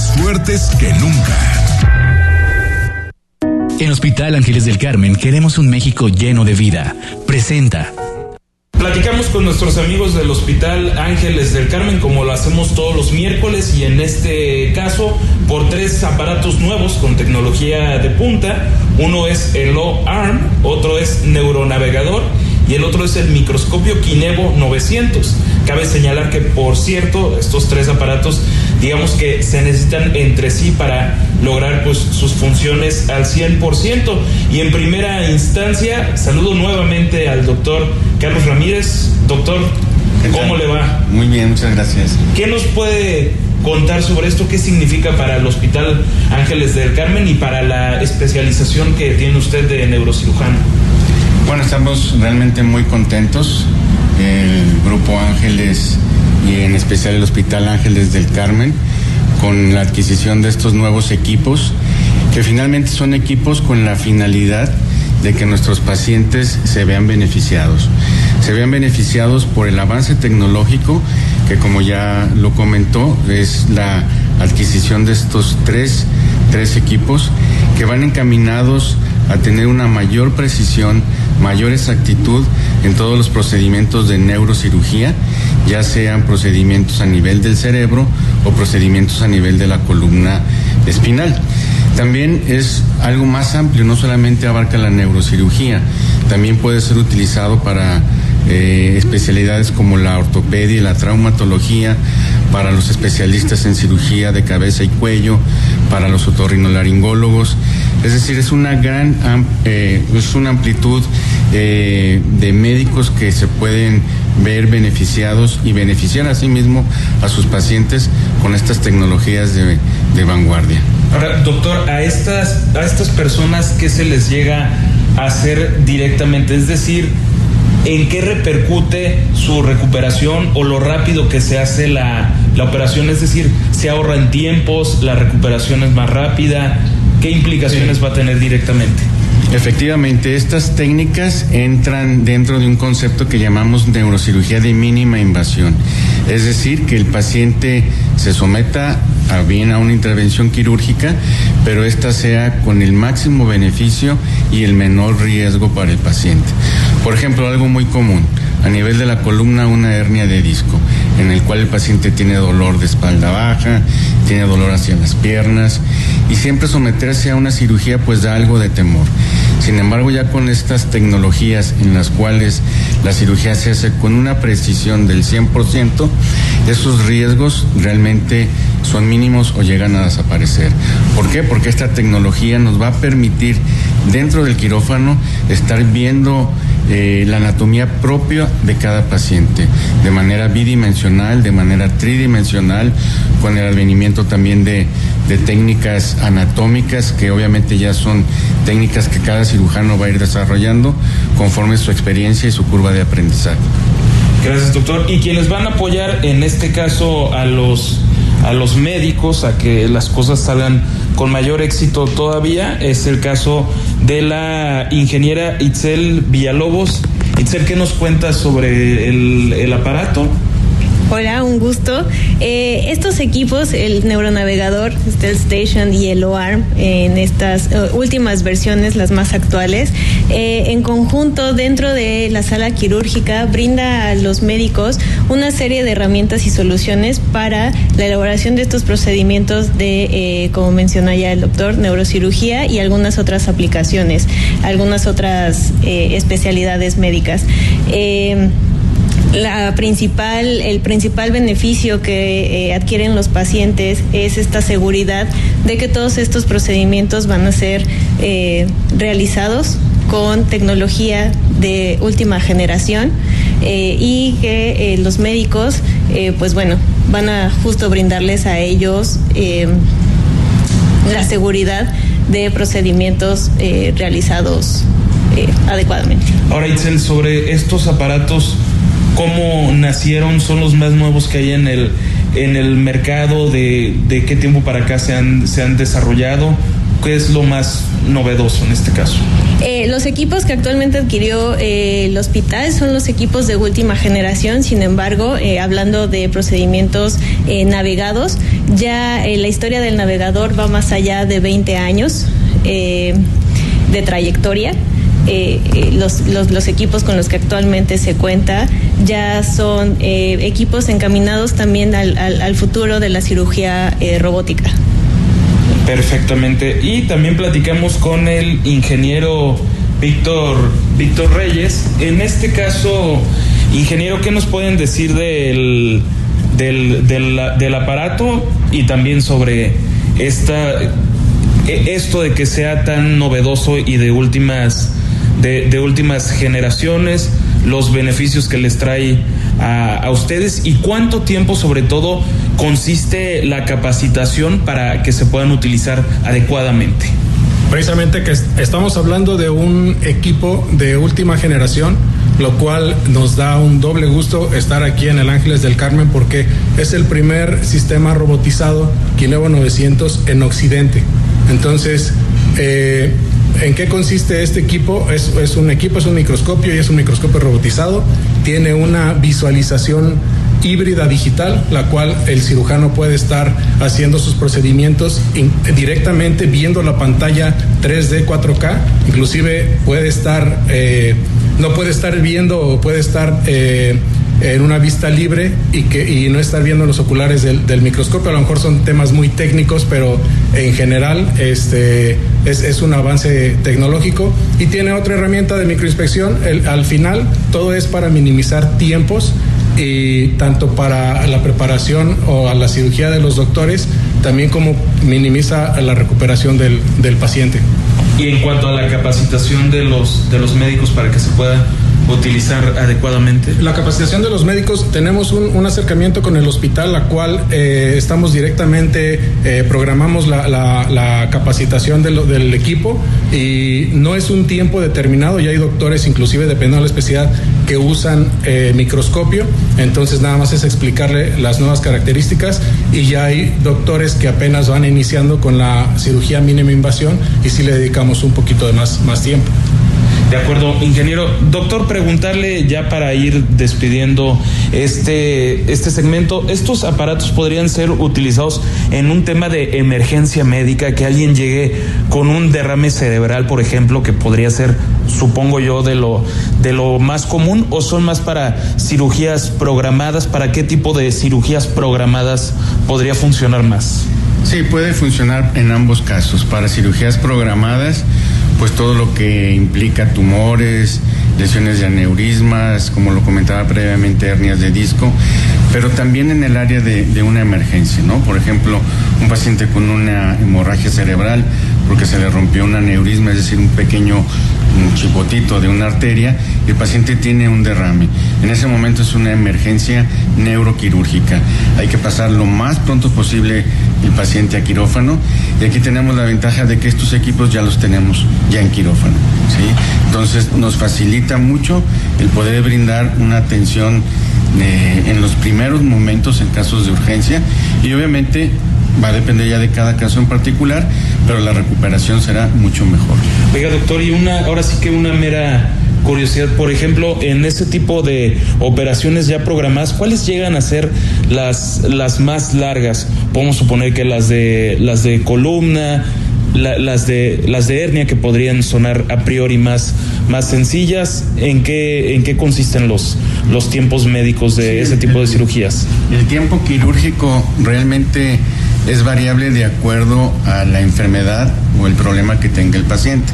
más fuertes que nunca. En Hospital Ángeles del Carmen queremos un México lleno de vida. Presenta. Platicamos con nuestros amigos del Hospital Ángeles del Carmen como lo hacemos todos los miércoles y en este caso por tres aparatos nuevos con tecnología de punta. Uno es el O-Arm, otro es Neuronavegador y el otro es el microscopio Kinevo 900. Cabe señalar que, por cierto, estos tres aparatos, digamos que se necesitan entre sí para lograr pues, sus funciones al 100%. Y en primera instancia, saludo nuevamente al doctor Carlos Ramírez. Doctor, ¿cómo le va? Muy bien, muchas gracias. ¿Qué nos puede contar sobre esto? ¿Qué significa para el Hospital Ángeles del Carmen y para la especialización que tiene usted de neurocirujano? Bueno, estamos realmente muy contentos. El Grupo Y en especial el Hospital Ángeles del Carmen con la adquisición de estos nuevos equipos, que finalmente son equipos con la finalidad de que nuestros pacientes se vean beneficiados. Se vean beneficiados por el avance tecnológico, que como ya lo comentó, es la adquisición de estos tres, tres equipos que van encaminados a tener una mayor precisión, mayor exactitud en todos los procedimientos de neurocirugía, ya sean procedimientos a nivel del cerebro o procedimientos a nivel de la columna espinal. También es algo más amplio, no solamente abarca la neurocirugía, también puede ser utilizado para eh, especialidades como la ortopedia y la traumatología, para los especialistas en cirugía de cabeza y cuello, para los otorrinolaringólogos. Es decir, es una gran eh, es una amplitud eh, de médicos que se pueden ver beneficiados y beneficiar a sí mismo a sus pacientes con estas tecnologías de, de vanguardia. Ahora, doctor, a estas, a estas personas, ¿qué se les llega a hacer directamente? Es decir, ¿en qué repercute su recuperación o lo rápido que se hace la, la operación? Es decir, ¿se ahorra en tiempos? ¿La recuperación es más rápida? ¿Qué implicaciones va a tener directamente? Efectivamente, estas técnicas entran dentro de un concepto que llamamos neurocirugía de mínima invasión. Es decir, que el paciente se someta a bien a una intervención quirúrgica, pero esta sea con el máximo beneficio y el menor riesgo para el paciente. Por ejemplo, algo muy común, a nivel de la columna una hernia de disco, en el cual el paciente tiene dolor de espalda baja, tiene dolor hacia las piernas y siempre someterse a una cirugía pues da algo de temor. Sin embargo, ya con estas tecnologías en las cuales la cirugía se hace con una precisión del 100%, esos riesgos realmente son mínimos o llegan a desaparecer. ¿Por qué? Porque esta tecnología nos va a permitir dentro del quirófano estar viendo eh, la anatomía propia de cada paciente, de manera bidimensional, de manera tridimensional, con el advenimiento también de, de técnicas anatómicas, que obviamente ya son técnicas que cada cirujano va a ir desarrollando conforme su experiencia y su curva de aprendizaje. Gracias, doctor. Y quienes van a apoyar en este caso a los a los médicos a que las cosas salgan con mayor éxito todavía es el caso de la ingeniera Itzel Villalobos. Itzel, ¿qué nos cuentas sobre el, el aparato? Hola, un gusto. Eh, estos equipos, el neuronavegador, Stealth Station y el OARM, en estas uh, últimas versiones, las más actuales, eh, en conjunto dentro de la sala quirúrgica brinda a los médicos una serie de herramientas y soluciones para la elaboración de estos procedimientos de, eh, como menciona ya el doctor, neurocirugía y algunas otras aplicaciones, algunas otras especialidades médicas la principal, el principal beneficio que eh, adquieren los pacientes es esta seguridad de que todos estos procedimientos van a ser eh, realizados con tecnología de última generación eh, y que los médicos, pues bueno, van a justo brindarles a ellos la seguridad de procedimientos realizados adecuadamente. Ahora, Itzel, sobre estos aparatos cómo nacieron, son los más nuevos que hay en el, en el mercado, de, de qué tiempo para acá se han, se han desarrollado, ¿qué es lo más novedoso en este caso? Eh, los equipos que actualmente adquirió eh, el hospital son los equipos de última generación, sin embargo, eh, hablando de procedimientos navegados, ya la historia del navegador va más allá de 20 años de trayectoria. Los, los, los, equipos con los que actualmente se cuenta ya son equipos encaminados también al, al, al, futuro de la cirugía robótica. Perfectamente. Y también platicamos con el ingeniero Víctor, Víctor Reyes. En este caso, ingeniero, ¿qué nos pueden decir del, del, del, aparato y también sobre esta, e, esto de que sea tan novedoso y de últimas, de, últimas generaciones, los beneficios que les trae a, a ustedes y cuánto tiempo sobre todo consiste la capacitación para que se puedan utilizar adecuadamente? Precisamente que estamos hablando de un equipo de última generación, lo cual nos da un doble gusto estar aquí en el Ángeles del Carmen porque es el primer sistema robotizado Kinevo 900 en Occidente. Entonces, eh, ¿En qué consiste este equipo? Es, un equipo, es un microscopio y es un microscopio robotizado. Tiene una visualización híbrida digital, la cual el cirujano puede estar haciendo sus procedimientos directamente viendo la pantalla 3D 4K, inclusive puede estar, eh, no puede estar viendo puede estar eh, en una vista libre y, que, y no estar viendo los oculares del, microscopio. A lo mejor son temas muy técnicos, pero en general este, es, un avance tecnológico. Y tiene otra herramienta de microinspección. Al final, todo es para minimizar tiempos y tanto para la preparación o a la cirugía de los doctores, también como minimiza la recuperación del, del paciente. Y en cuanto a la capacitación de los, de los médicos para que se pueda utilizar adecuadamente? La capacitación de los médicos, tenemos un, acercamiento con el hospital, la cual eh, estamos directamente, eh, programamos la, capacitación del equipo y no es un tiempo determinado, ya hay doctores, inclusive dependiendo de la especialidad, que usan eh, microscopio, entonces nada más es explicarle las nuevas características y ya hay doctores que apenas van iniciando con la cirugía mínima invasión y sí le dedicamos un poquito de más, más tiempo. De acuerdo, ingeniero. Doctor, preguntarle ya para ir despidiendo este, este segmento, ¿estos aparatos podrían ser utilizados en un tema de emergencia médica, que alguien llegue con un derrame cerebral, por ejemplo, que podría ser, supongo yo, de lo, de lo más común, o son más para cirugías programadas? ¿Para qué tipo de cirugías programadas podría funcionar más? Sí, puede funcionar en ambos casos. Para cirugías programadas, pues todo lo que implica tumores, lesiones de aneurismas, como lo comentaba previamente, hernias de disco, pero también en el área de, de, una emergencia, ¿no? Por ejemplo, un paciente con una hemorragia cerebral porque se le rompió un aneurisma, es decir, un pequeño un chipotito de una arteria, el paciente tiene un derrame. En ese momento es una emergencia neuroquirúrgica. Hay que pasar lo más pronto posible el paciente a quirófano y aquí tenemos la ventaja de que estos equipos ya los tenemos ya en quirófano. ¿sí? Entonces nos facilita mucho el poder brindar una atención eh, en los primeros momentos en casos de urgencia y obviamente va a depender ya de cada caso en particular, pero la recuperación será mucho mejor. Oiga, doctor, y una, ahora sí que una mera curiosidad, por ejemplo, en ese tipo de operaciones ya programadas, ¿cuáles llegan a ser las, las más largas? Podemos suponer que las de las de columna, la, las de las de hernia que podrían sonar a priori más más sencillas. ¿En qué en qué consisten los los tiempos médicos de sí, ese tipo de cirugías? El tiempo quirúrgico realmente es variable de acuerdo a la enfermedad o el problema que tenga el paciente.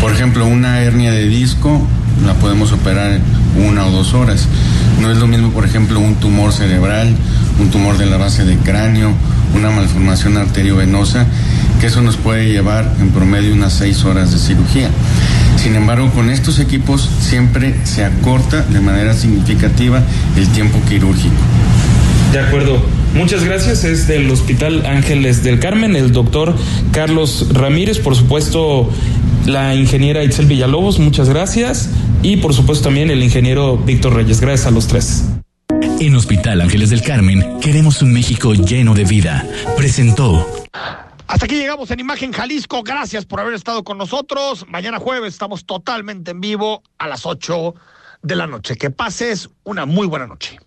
Por ejemplo, una hernia de disco la podemos operar una o dos horas. No es lo mismo, por ejemplo, un tumor cerebral, un tumor de la base del cráneo, una malformación arteriovenosa, que eso nos puede llevar en promedio unas seis horas de cirugía. Sin embargo, con estos equipos siempre se acorta de manera significativa el tiempo quirúrgico. De acuerdo. Muchas gracias. Es del Hospital Ángeles del Carmen, el doctor Carlos Ramírez, por supuesto, la ingeniera Itzel Villalobos, muchas gracias. Y por supuesto también el ingeniero Víctor Reyes. Gracias a los tres. En Hospital Ángeles del Carmen queremos un México lleno de vida. Presentó. Hasta aquí llegamos en Imagen Jalisco. Gracias por haber estado con nosotros. Mañana jueves estamos totalmente en vivo a las 8 de la noche. Que pases una muy buena noche.